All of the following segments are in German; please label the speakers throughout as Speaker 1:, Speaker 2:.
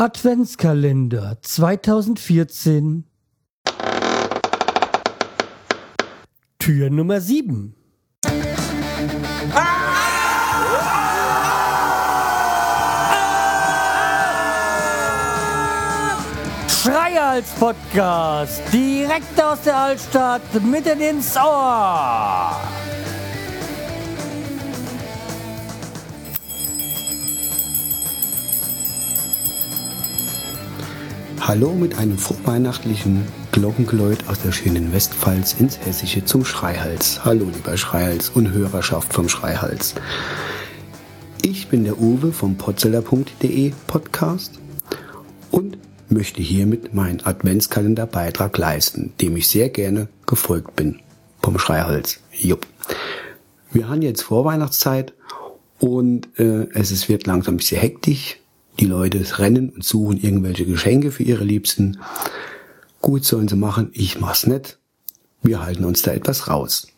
Speaker 1: Adventskalender 2014 Tür Nummer 7 Schreihals Podcast, direkt aus der Altstadt, mitten ins Ohr.
Speaker 2: Hallo mit einem vorweihnachtlichen Glockengeläut aus der schönen Westpfalz ins Hessische zum Schreihals. Hallo lieber Schreihals und Hörerschaft vom Schreihals. Ich bin der Uwe vom potzeller.de Podcast und möchte hiermit meinen Adventskalenderbeitrag leisten, dem ich sehr gerne gefolgt bin. Vom Schreihals. Jupp. Wir haben jetzt Vorweihnachtszeit und äh, es wird langsam ein bisschen hektisch. Die Leute rennen und suchen irgendwelche Geschenke für ihre Liebsten. Gut sollen sie machen, ich mach's nicht. Wir halten uns da etwas raus.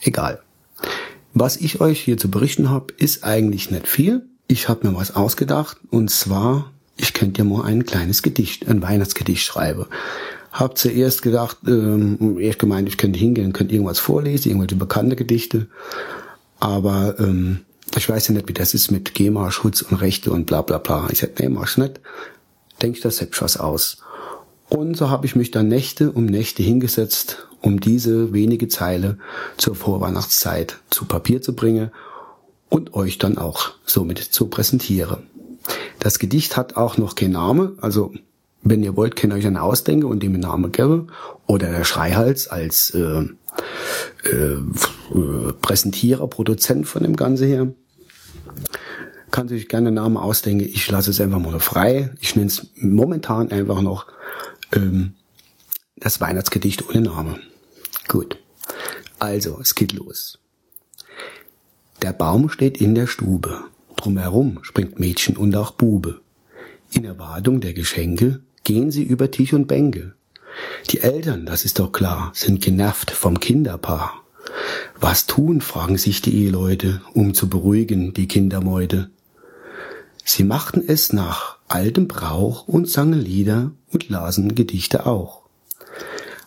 Speaker 2: Egal. Was ich euch hier zu berichten habe, ist eigentlich nicht viel. Ich habe mir was ausgedacht und zwar, ich könnte ja mal ein kleines Gedicht, ein Weihnachtsgedicht schreiben. Hab zuerst gedacht, ähm, erst gemeint, ich könnte hingehen, könnte irgendwas vorlesen, irgendwelche bekannte Gedichte. Aber ähm, ich weiß ja nicht, wie das ist mit GEMA-Schutz und Rechte und bla bla bla. Ich sag, nee, mach's nicht. Denk ich das selbst was aus. Und so habe ich mich dann Nächte um Nächte hingesetzt, um diese wenige Zeile zur Vorweihnachtszeit zu Papier zu bringen und euch dann auch somit zu präsentieren. Das Gedicht hat auch noch keinen Name, also wenn ihr wollt, könnt ihr euch einen ausdenken und dem einen Namen geben. Oder der Schreihals als äh, äh, Präsentierer, Produzent von dem Ganze hier kann sich gerne einen Namen ausdenken. Ich lasse es einfach mal frei. Ich nenne es momentan einfach noch ähm, das Weihnachtsgedicht ohne Name. Gut. Also, es geht los. Der Baum steht in der Stube. Drumherum springt Mädchen und auch Bube. In Erwartung der Geschenke gehen sie über Tisch und Bänke. Die Eltern, das ist doch klar, sind genervt vom Kinderpaar. Was tun, fragen sich die Eheleute, um zu beruhigen die Kindermeute. Sie machten es nach altem Brauch und sangen Lieder und lasen Gedichte auch.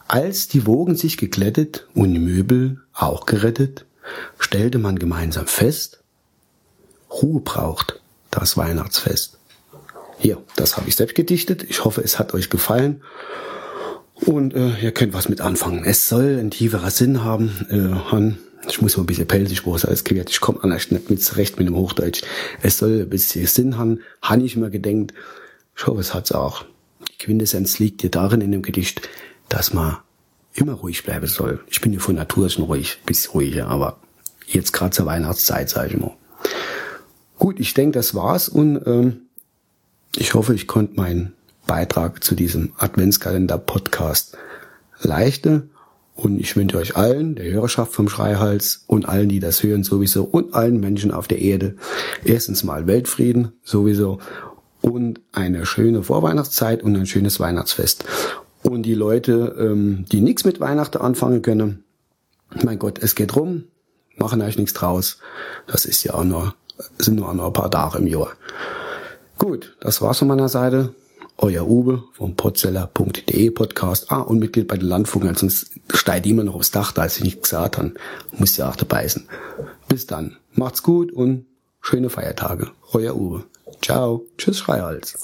Speaker 2: Als die Wogen sich geglättet und die Möbel auch gerettet, stellte man gemeinsam fest, Ruhe braucht das Weihnachtsfest. Hier, das habe ich selbst gedichtet. Ich hoffe, es hat euch gefallen. Und äh, ihr könnt was mit anfangen. Es soll ein tieferer Sinn haben. Äh, Han, ich muss mal ein bisschen pelzig es alles gewährt. Ich komme anders nicht mit zurecht mit dem Hochdeutsch. Es soll ein bisschen Sinn haben. Han ich mir gedenkt. Ich hoffe, es hat's auch. Die Quintessenz liegt dir darin in dem Gedicht, dass man immer ruhig bleiben soll. Ich bin ja von Natur schon ruhig, bisschen ruhiger, aber jetzt gerade zur Weihnachtszeit, sage ich mal. Gut, ich denke, das war's und ähm, ich hoffe, ich konnte meinen Beitrag zu diesem Adventskalender-Podcast leichte. Und ich wünsche euch allen, der Hörerschaft vom Schreihals und allen, die das hören sowieso und allen Menschen auf der Erde, erstens mal Weltfrieden sowieso und eine schöne Vorweihnachtszeit und ein schönes Weihnachtsfest. Und die Leute, ähm, die nichts mit Weihnachten anfangen können, mein Gott, es geht rum, machen euch nichts draus. Das ist ja auch nur, sind nur ein paar Tage im Jahr. Gut, das war's von meiner Seite. Euer Uwe vom potzeller.de Podcast. Ah, und Mitglied bei den Landfunken, sonst steigt immer noch aufs Dach, da ich nicht gesagt habe. Muss ja auch dabei sein. Bis dann. Macht's gut und schöne Feiertage. Euer Uwe. Ciao. Tschüss, Schreihals.